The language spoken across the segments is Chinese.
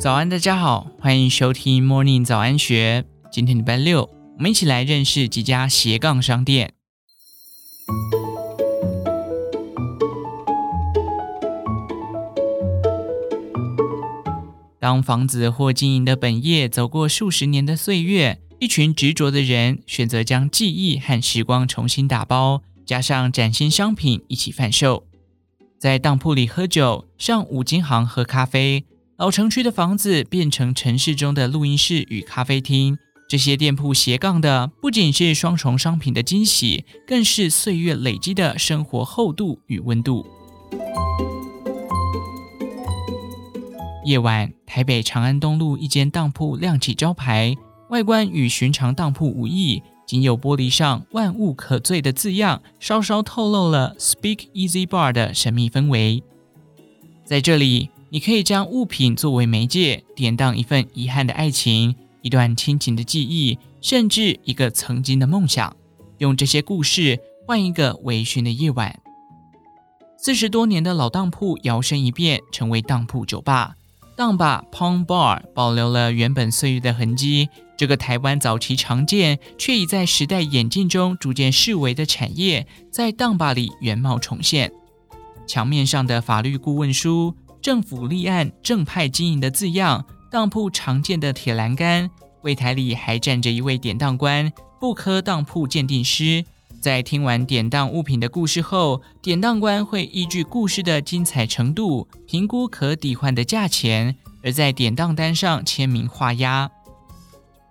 早安，大家好，欢迎收听 Morning 早安学。今天礼拜六，我们一起来认识几家斜杠商店。当房子或经营的本业走过数十年的岁月，一群执着的人选择将记忆和时光重新打包，加上崭新商品一起贩售。在当铺里喝酒，上五金行喝咖啡。老城区的房子变成城市中的录音室与咖啡厅，这些店铺斜杠的不仅是双重商品的惊喜，更是岁月累积的生活厚度与温度。夜晚，台北长安东路一间当铺亮起招牌，外观与寻常当铺无异，仅有玻璃上“万物可醉”的字样，稍稍透露了 “Speak Easy Bar” 的神秘氛围。在这里。你可以将物品作为媒介，典当一份遗憾的爱情，一段亲情的记忆，甚至一个曾经的梦想，用这些故事换一个微醺的夜晚。四十多年的老当铺摇身一变，成为当铺酒吧。当吧 Pawn Bar 保留了原本岁月的痕迹，这个台湾早期常见却已在时代演进中逐渐式微的产业，在当吧里原貌重现。墙面上的法律顾问书。政府立案、正派经营的字样，当铺常见的铁栏杆，柜台里还站着一位典当官、复刻当铺鉴定师。在听完典当物品的故事后，典当官会依据故事的精彩程度，评估可抵换的价钱，而在典当单上签名画押。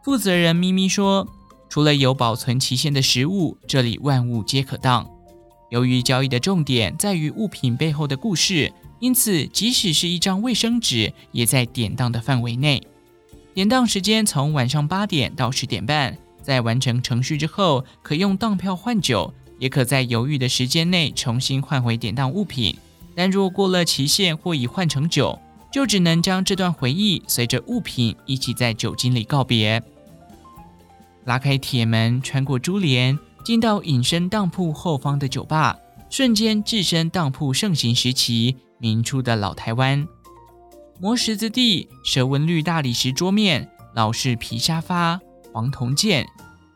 负责人咪咪说：“除了有保存期限的食物，这里万物皆可当。由于交易的重点在于物品背后的故事。”因此，即使是一张卫生纸，也在典当的范围内。典当时间从晚上八点到十点半，在完成程序之后，可用当票换酒，也可在犹豫的时间内重新换回典当物品。但若过了期限或已换成酒，就只能将这段回忆随着物品一起在酒精里告别。拉开铁门，穿过珠帘，进到隐身当铺后方的酒吧，瞬间置身当铺盛行时期。明初的老台湾，磨石子地、蛇纹绿大理石桌面、老式皮沙发、黄铜键、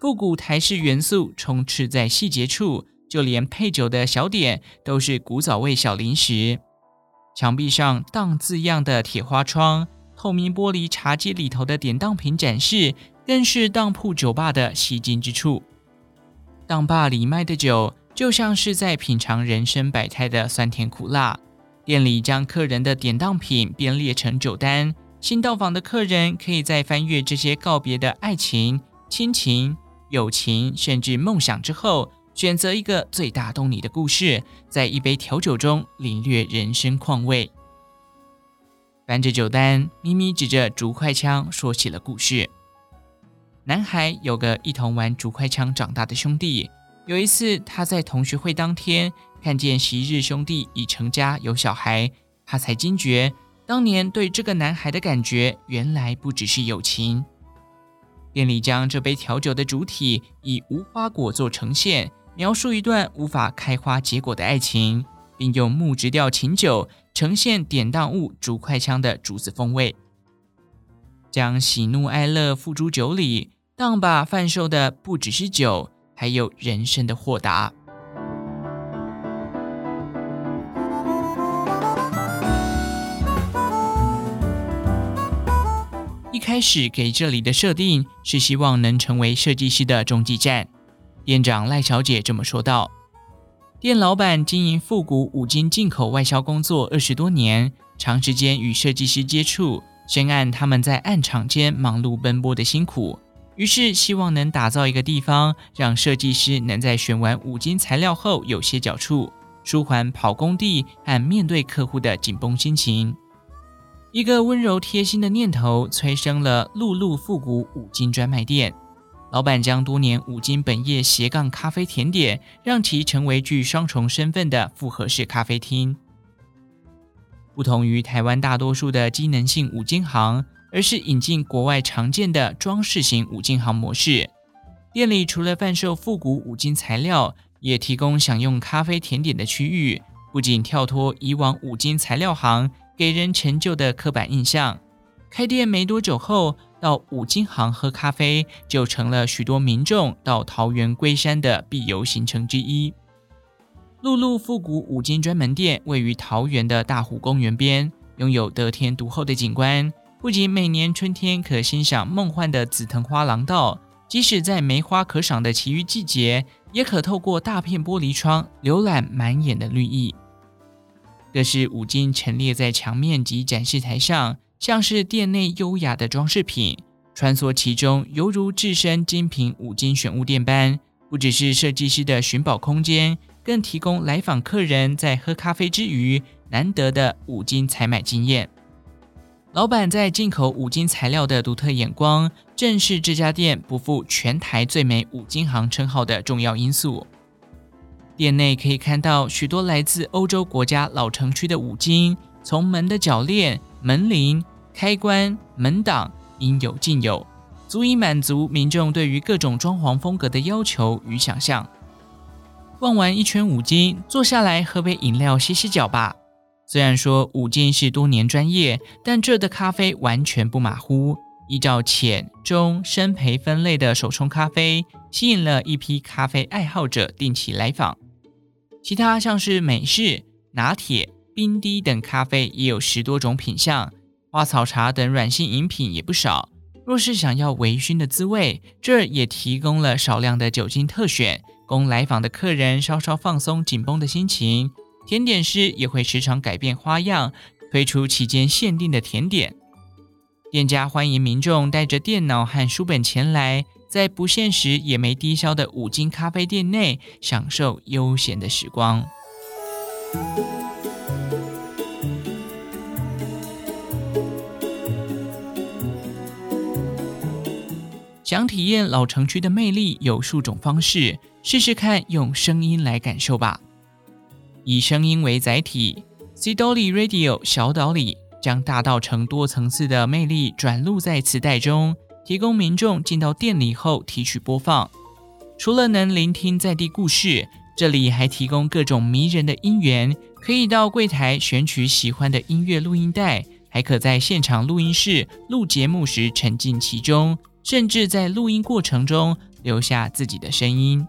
复古台式元素充斥在细节处，就连配酒的小点都是古早味小零食。墙壁上“当”字样的铁花窗、透明玻璃茶几里头的典当品展示，更是当铺酒吧的吸睛之处。当吧里卖的酒，就像是在品尝人生百态的酸甜苦辣。店里将客人的典当品编列成酒单，新到访的客人可以在翻阅这些告别的爱情、亲情、友情，甚至梦想之后，选择一个最打动你的故事，在一杯调酒中领略人生况味。翻着酒单，咪咪指着竹筷枪说起了故事。男孩有个一同玩竹筷枪长大的兄弟，有一次他在同学会当天。看见昔日兄弟已成家有小孩，他才惊觉当年对这个男孩的感觉原来不只是友情。店里将这杯调酒的主体以无花果做呈现，描述一段无法开花结果的爱情，并用木质调琴酒呈现典当物竹筷枪的竹子风味。将喜怒哀乐付诸酒里，当把贩售的不只是酒，还有人生的豁达。一开始给这里的设定是希望能成为设计师的中继站。店长赖小姐这么说道。店老板经营复古五金进口外销工作二十多年，长时间与设计师接触，深谙他们在暗场间忙碌奔波的辛苦。于是希望能打造一个地方，让设计师能在选完五金材料后有歇脚处，舒缓跑工地和面对客户的紧绷心情。一个温柔贴心的念头催生了露露复古五金专卖店。老板将多年五金本业斜杠咖啡甜点，让其成为具双重身份的复合式咖啡厅。不同于台湾大多数的机能性五金行，而是引进国外常见的装饰型五金行模式。店里除了贩售复古五金材料，也提供享用咖啡甜点的区域。不仅跳脱以往五金材料行给人陈旧的刻板印象，开店没多久后，到五金行喝咖啡就成了许多民众到桃园龟山的必游行程之一。露露复古五金专门店位于桃园的大湖公园边，拥有得天独厚的景观。不仅每年春天可欣赏梦幻的紫藤花廊道，即使在梅花可赏的其余季节，也可透过大片玻璃窗浏览满眼的绿意。各式五金陈列在墙面及展示台上。像是店内优雅的装饰品，穿梭其中，犹如置身精品五金选物店般。不只是设计师的寻宝空间，更提供来访客人在喝咖啡之余难得的五金采买经验。老板在进口五金材料的独特眼光，正是这家店不负全台最美五金行称号的重要因素。店内可以看到许多来自欧洲国家老城区的五金，从门的铰链、门铃。开关、门挡应有尽有，足以满足民众对于各种装潢风格的要求与想象。逛完一圈五金，坐下来喝杯饮料歇歇脚吧。虽然说五金是多年专业，但这的咖啡完全不马虎，依照浅、中、深培分类的手冲咖啡，吸引了一批咖啡爱好者定期来访。其他像是美式、拿铁、冰滴等咖啡也有十多种品项。花草茶等软性饮品也不少。若是想要微醺的滋味，这儿也提供了少量的酒精特选，供来访的客人稍稍放松紧绷的心情。甜点师也会时常改变花样，推出期间限定的甜点。店家欢迎民众带着电脑和书本前来，在不限时也没低消的五金咖啡店内，享受悠闲的时光。想体验老城区的魅力，有数种方式，试试看用声音来感受吧。以声音为载体，SeeDolly Radio 小岛里将大道城多层次的魅力转录在磁带中，提供民众进到店里后提取播放。除了能聆听在地故事，这里还提供各种迷人的音源，可以到柜台选取喜欢的音乐录音带，还可在现场录音室录节目时沉浸其中。甚至在录音过程中留下自己的声音。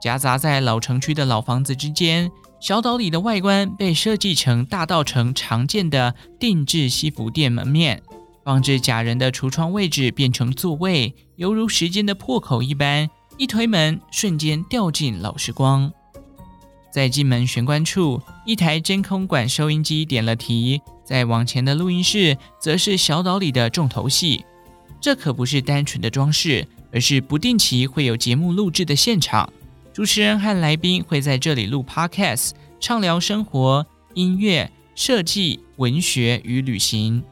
夹杂在老城区的老房子之间，小岛里的外观被设计成大道城常见的定制西服店门面，放置假人的橱窗位置变成座位，犹如时间的破口一般，一推门瞬间掉进老时光。在进门玄关处，一台真空管收音机点了题，再往前的录音室则是小岛里的重头戏。这可不是单纯的装饰，而是不定期会有节目录制的现场。主持人和来宾会在这里录 Podcast，畅聊生活、音乐、设计、文学与旅行。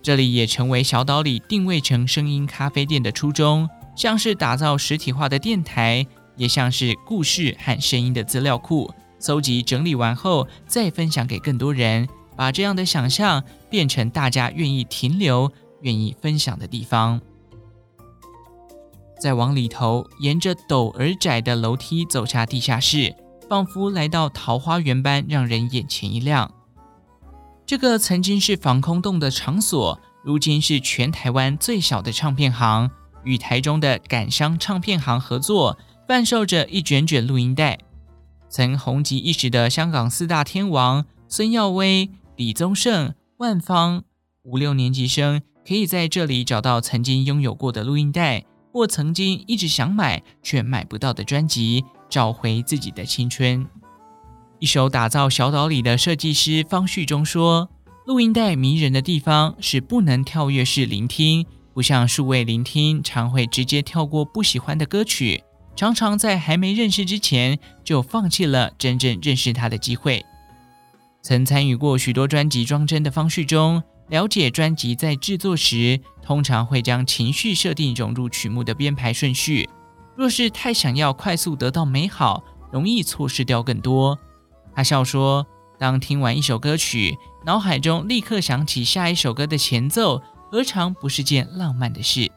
这里也成为小岛里定位成声音咖啡店的初衷，像是打造实体化的电台，也像是故事和声音的资料库，搜集整理完后再分享给更多人，把这样的想象变成大家愿意停留。愿意分享的地方。再往里头，沿着陡而窄的楼梯走下地下室，仿佛来到桃花源般，让人眼前一亮。这个曾经是防空洞的场所，如今是全台湾最小的唱片行，与台中的感伤唱片行合作，贩售着一卷卷录音带。曾红极一时的香港四大天王孙耀威、李宗盛、万芳，五六年级生。可以在这里找到曾经拥有过的录音带，或曾经一直想买却买不到的专辑，找回自己的青春。一手打造小岛里的设计师方旭中说：“录音带迷人的地方是不能跳跃式聆听，不像数位聆听常会直接跳过不喜欢的歌曲，常常在还没认识之前就放弃了真正认识它的机会。”曾参与过许多专辑装帧的方旭中。了解专辑在制作时，通常会将情绪设定融入曲目的编排顺序。若是太想要快速得到美好，容易错失掉更多。他笑说：“当听完一首歌曲，脑海中立刻想起下一首歌的前奏，何尝不是件浪漫的事？”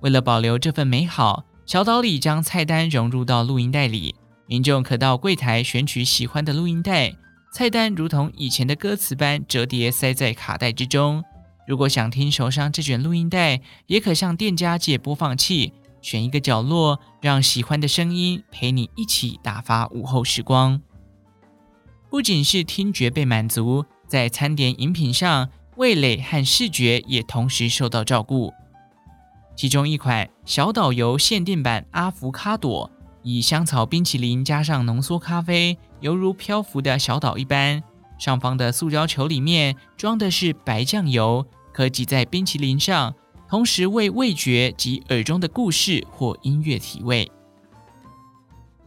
为了保留这份美好，小岛里将菜单融入到录音带里，民众可到柜台选取喜欢的录音带。菜单如同以前的歌词般折叠塞在卡带之中，如果想听手上这卷录音带，也可向店家借播放器，选一个角落，让喜欢的声音陪你一起打发午后时光。不仅是听觉被满足，在餐点饮品上，味蕾和视觉也同时受到照顾。其中一款小导游限定版阿芙卡朵，以香草冰淇淋加上浓缩咖啡，犹如漂浮的小岛一般。上方的塑胶球里面装的是白酱油，可挤在冰淇淋上，同时为味觉及耳中的故事或音乐提味。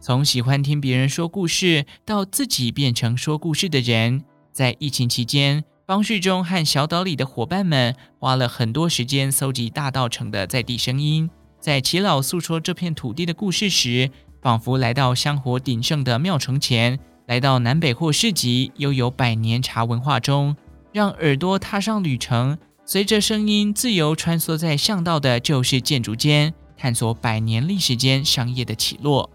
从喜欢听别人说故事到自己变成说故事的人，在疫情期间。方旭中和小岛里的伙伴们花了很多时间搜集大稻城的在地声音，在耆老诉说这片土地的故事时，仿佛来到香火鼎盛的庙城前，来到南北货市集悠游百年茶文化中，让耳朵踏上旅程，随着声音自由穿梭在巷道的旧式建筑间，探索百年历史间商业的起落。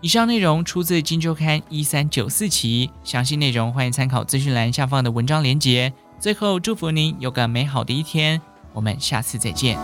以上内容出自《金周刊》一三九四期，详细内容欢迎参考资讯栏下方的文章连结。最后，祝福您有个美好的一天，我们下次再见。